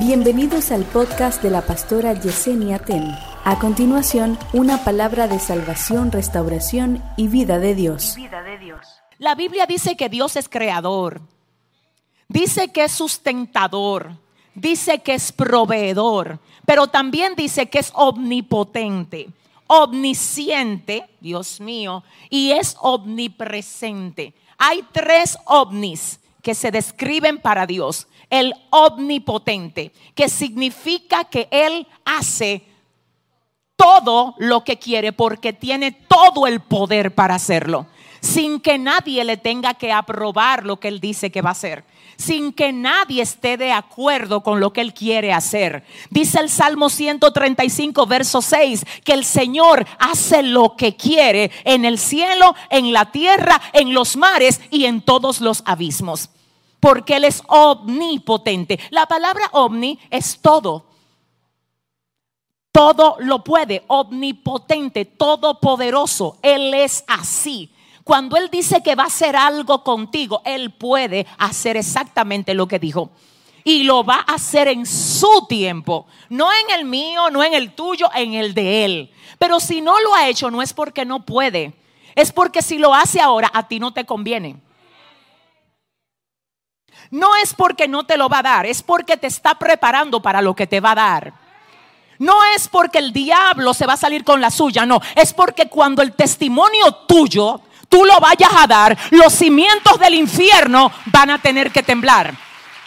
Bienvenidos al podcast de la pastora Yesenia Ten. A continuación, una palabra de salvación, restauración y vida de Dios. La Biblia dice que Dios es creador, dice que es sustentador, dice que es proveedor, pero también dice que es omnipotente, omnisciente, Dios mío, y es omnipresente. Hay tres ovnis que se describen para Dios. El omnipotente, que significa que Él hace todo lo que quiere porque tiene todo el poder para hacerlo, sin que nadie le tenga que aprobar lo que Él dice que va a hacer sin que nadie esté de acuerdo con lo que Él quiere hacer. Dice el Salmo 135, verso 6, que el Señor hace lo que quiere en el cielo, en la tierra, en los mares y en todos los abismos. Porque Él es omnipotente. La palabra omni es todo. Todo lo puede, omnipotente, todopoderoso. Él es así. Cuando Él dice que va a hacer algo contigo, Él puede hacer exactamente lo que dijo. Y lo va a hacer en su tiempo. No en el mío, no en el tuyo, en el de Él. Pero si no lo ha hecho, no es porque no puede. Es porque si lo hace ahora, a ti no te conviene. No es porque no te lo va a dar, es porque te está preparando para lo que te va a dar. No es porque el diablo se va a salir con la suya, no. Es porque cuando el testimonio tuyo tú lo vayas a dar, los cimientos del infierno van a tener que temblar.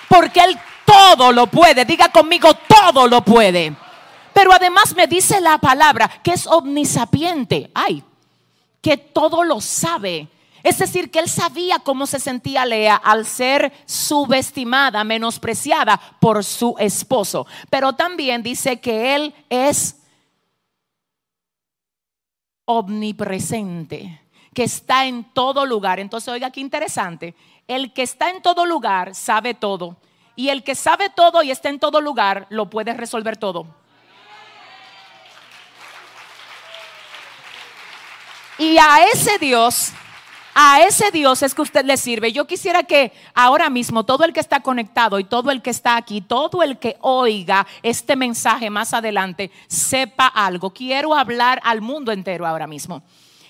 Porque Él todo lo puede. Diga conmigo, todo lo puede. Pero además me dice la palabra que es omnisapiente. Ay, que todo lo sabe. Es decir, que él sabía cómo se sentía Lea al ser subestimada, menospreciada por su esposo. Pero también dice que él es omnipresente que está en todo lugar. Entonces, oiga, qué interesante. El que está en todo lugar sabe todo. Y el que sabe todo y está en todo lugar, lo puede resolver todo. Y a ese Dios, a ese Dios es que usted le sirve. Yo quisiera que ahora mismo todo el que está conectado y todo el que está aquí, todo el que oiga este mensaje más adelante, sepa algo. Quiero hablar al mundo entero ahora mismo.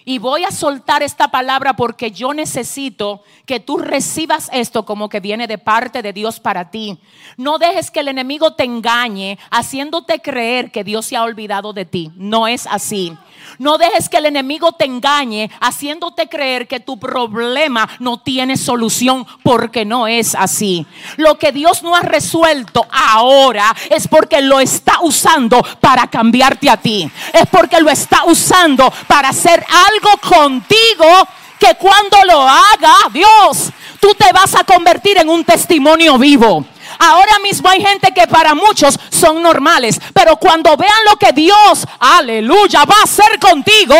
Y voy a soltar esta palabra porque yo necesito que tú recibas esto como que viene de parte de Dios para ti. No dejes que el enemigo te engañe haciéndote creer que Dios se ha olvidado de ti. No es así. No dejes que el enemigo te engañe haciéndote creer que tu problema no tiene solución porque no es así. Lo que Dios no ha resuelto ahora es porque lo está usando para cambiarte a ti. Es porque lo está usando para hacer algo contigo que cuando lo haga Dios, tú te vas a convertir en un testimonio vivo. Ahora mismo hay gente que para muchos son normales, pero cuando vean lo que Dios, aleluya, va a hacer contigo,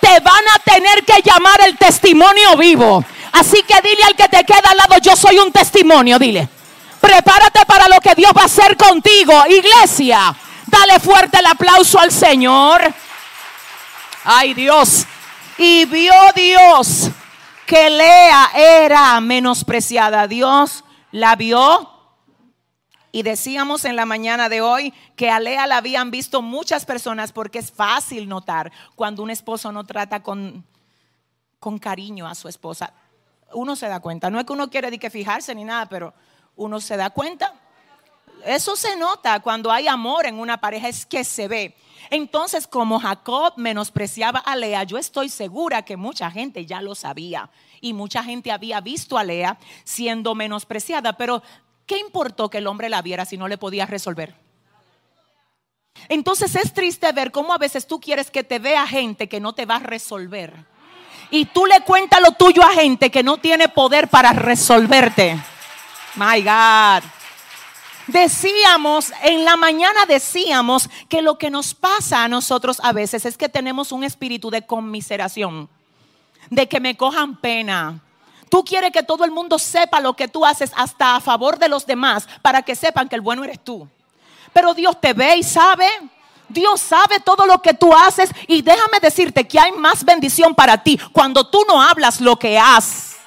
te van a tener que llamar el testimonio vivo. Así que dile al que te queda al lado, yo soy un testimonio, dile. Prepárate para lo que Dios va a hacer contigo, iglesia. Dale fuerte el aplauso al Señor. Ay Dios. Y vio Dios que Lea era menospreciada. Dios la vio y decíamos en la mañana de hoy que a Lea la habían visto muchas personas porque es fácil notar cuando un esposo no trata con, con cariño a su esposa. Uno se da cuenta. No es que uno quiere que fijarse ni nada, pero uno se da cuenta. Eso se nota cuando hay amor en una pareja, es que se ve. Entonces, como Jacob menospreciaba a Lea, yo estoy segura que mucha gente ya lo sabía y mucha gente había visto a Lea siendo menospreciada, pero ¿qué importó que el hombre la viera si no le podía resolver? Entonces es triste ver cómo a veces tú quieres que te vea gente que no te va a resolver. Y tú le cuentas lo tuyo a gente que no tiene poder para resolverte. My God. Decíamos, en la mañana decíamos que lo que nos pasa a nosotros a veces es que tenemos un espíritu de conmiseración, de que me cojan pena, Tú quieres que todo el mundo sepa lo que tú haces hasta a favor de los demás para que sepan que el bueno eres tú. Pero Dios te ve y sabe. Dios sabe todo lo que tú haces y déjame decirte que hay más bendición para ti cuando tú no hablas lo que haces.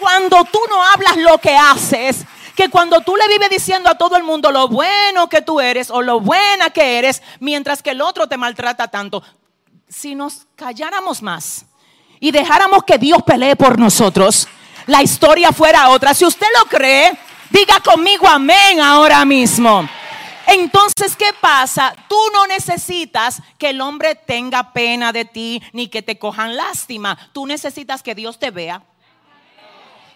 Cuando tú no hablas lo que haces, que cuando tú le vives diciendo a todo el mundo lo bueno que tú eres o lo buena que eres, mientras que el otro te maltrata tanto, si nos calláramos más y dejáramos que Dios pelee por nosotros, la historia fuera otra. Si usted lo cree, diga conmigo amén ahora mismo. Entonces, ¿qué pasa? Tú no necesitas que el hombre tenga pena de ti ni que te cojan lástima. Tú necesitas que Dios te vea.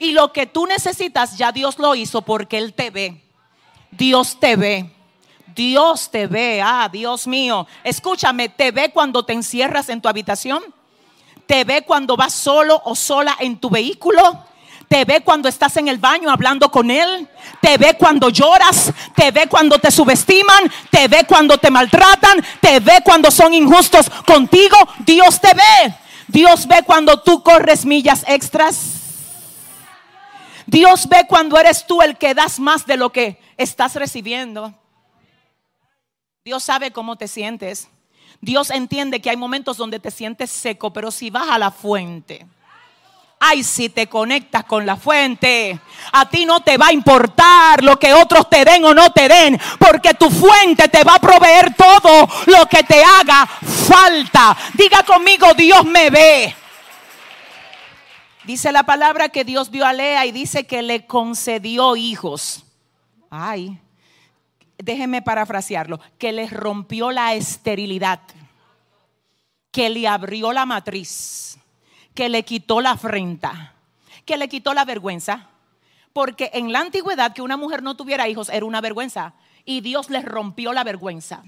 Y lo que tú necesitas, ya Dios lo hizo porque Él te ve. Dios te ve. Dios te ve. Ah, Dios mío. Escúchame, te ve cuando te encierras en tu habitación. Te ve cuando vas solo o sola en tu vehículo te ve cuando estás en el baño hablando con Él. Te ve cuando lloras. Te ve cuando te subestiman. Te ve cuando te maltratan. Te ve cuando son injustos contigo. Dios te ve. Dios ve cuando tú corres millas extras. Dios ve cuando eres tú el que das más de lo que estás recibiendo. Dios sabe cómo te sientes. Dios entiende que hay momentos donde te sientes seco, pero si vas a la fuente Ay, si te conectas con la fuente, a ti no te va a importar lo que otros te den o no te den, porque tu fuente te va a proveer todo lo que te haga falta. Diga conmigo, Dios me ve. Dice la palabra que Dios vio a Lea y dice que le concedió hijos. Ay, déjeme parafrasearlo, que le rompió la esterilidad, que le abrió la matriz que le quitó la afrenta, que le quitó la vergüenza. Porque en la antigüedad que una mujer no tuviera hijos era una vergüenza. Y Dios le rompió la vergüenza.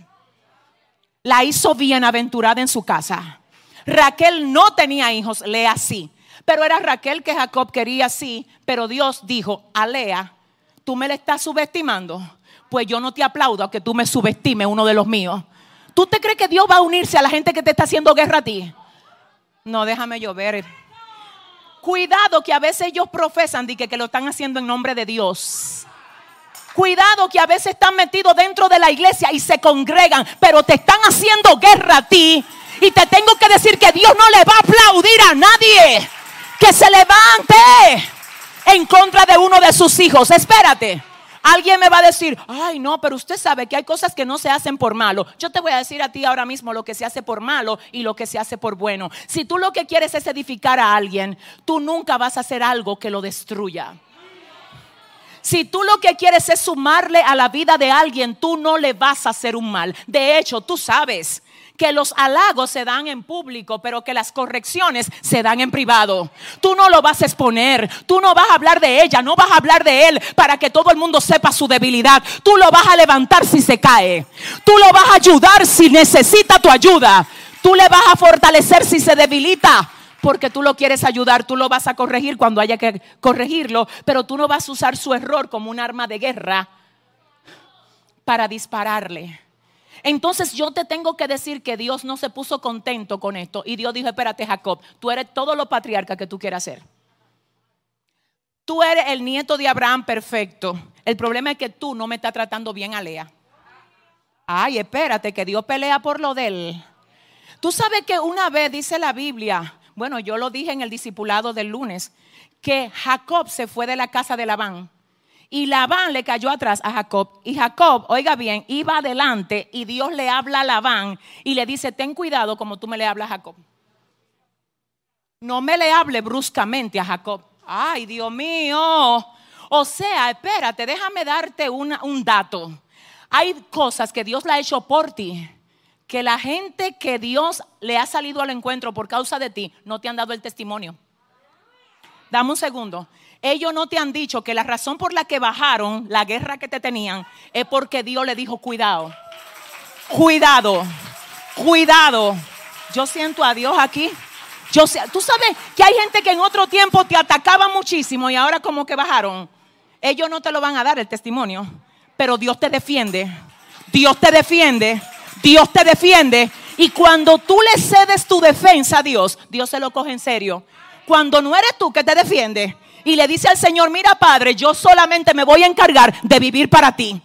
La hizo bienaventurada en su casa. Raquel no tenía hijos, Lea sí. Pero era Raquel que Jacob quería sí. Pero Dios dijo a Lea, tú me le estás subestimando. Pues yo no te aplaudo a que tú me subestimes uno de los míos. ¿Tú te crees que Dios va a unirse a la gente que te está haciendo guerra a ti? No, déjame llover. Cuidado que a veces ellos profesan de que lo están haciendo en nombre de Dios. Cuidado que a veces están metidos dentro de la iglesia y se congregan, pero te están haciendo guerra a ti. Y te tengo que decir que Dios no le va a aplaudir a nadie que se levante en contra de uno de sus hijos. Espérate. Alguien me va a decir, ay no, pero usted sabe que hay cosas que no se hacen por malo. Yo te voy a decir a ti ahora mismo lo que se hace por malo y lo que se hace por bueno. Si tú lo que quieres es edificar a alguien, tú nunca vas a hacer algo que lo destruya. Si tú lo que quieres es sumarle a la vida de alguien, tú no le vas a hacer un mal. De hecho, tú sabes que los halagos se dan en público, pero que las correcciones se dan en privado. Tú no lo vas a exponer, tú no vas a hablar de ella, no vas a hablar de él para que todo el mundo sepa su debilidad. Tú lo vas a levantar si se cae. Tú lo vas a ayudar si necesita tu ayuda. Tú le vas a fortalecer si se debilita porque tú lo quieres ayudar, tú lo vas a corregir cuando haya que corregirlo, pero tú no vas a usar su error como un arma de guerra para dispararle. Entonces yo te tengo que decir que Dios no se puso contento con esto. Y Dios dijo, espérate Jacob, tú eres todo lo patriarca que tú quieras ser. Tú eres el nieto de Abraham perfecto. El problema es que tú no me estás tratando bien a Lea. Ay, espérate, que Dios pelea por lo de él. Tú sabes que una vez dice la Biblia, bueno, yo lo dije en el discipulado del lunes, que Jacob se fue de la casa de Labán y Labán le cayó atrás a Jacob. Y Jacob, oiga bien, iba adelante y Dios le habla a Labán y le dice, ten cuidado como tú me le hablas a Jacob. No me le hable bruscamente a Jacob. Ay, Dios mío. O sea, espérate, déjame darte un dato. Hay cosas que Dios le ha hecho por ti, que la gente que Dios le ha salido al encuentro por causa de ti, no te han dado el testimonio. Dame un segundo ellos no te han dicho que la razón por la que bajaron la guerra que te tenían es porque Dios le dijo, cuidado, cuidado, cuidado. Yo siento a Dios aquí. Yo sé, tú sabes que hay gente que en otro tiempo te atacaba muchísimo y ahora como que bajaron. Ellos no te lo van a dar el testimonio, pero Dios te defiende. Dios te defiende. Dios te defiende. Y cuando tú le cedes tu defensa a Dios, Dios se lo coge en serio. Cuando no eres tú que te defiende, y le dice al Señor, mira Padre, yo solamente me voy a encargar de vivir para ti.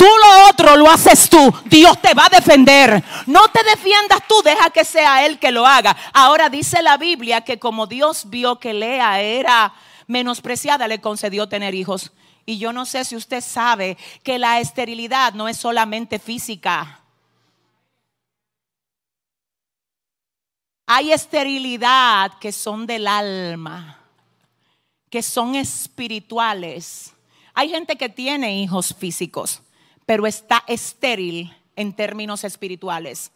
Tú lo otro lo haces tú. Dios te va a defender. No te defiendas tú, deja que sea Él que lo haga. Ahora dice la Biblia que como Dios vio que Lea era menospreciada le concedió tener hijos. Y yo no sé si usted sabe que la esterilidad no es solamente física. Hay esterilidad que son del alma, que son espirituales. Hay gente que tiene hijos físicos, pero está estéril en términos espirituales.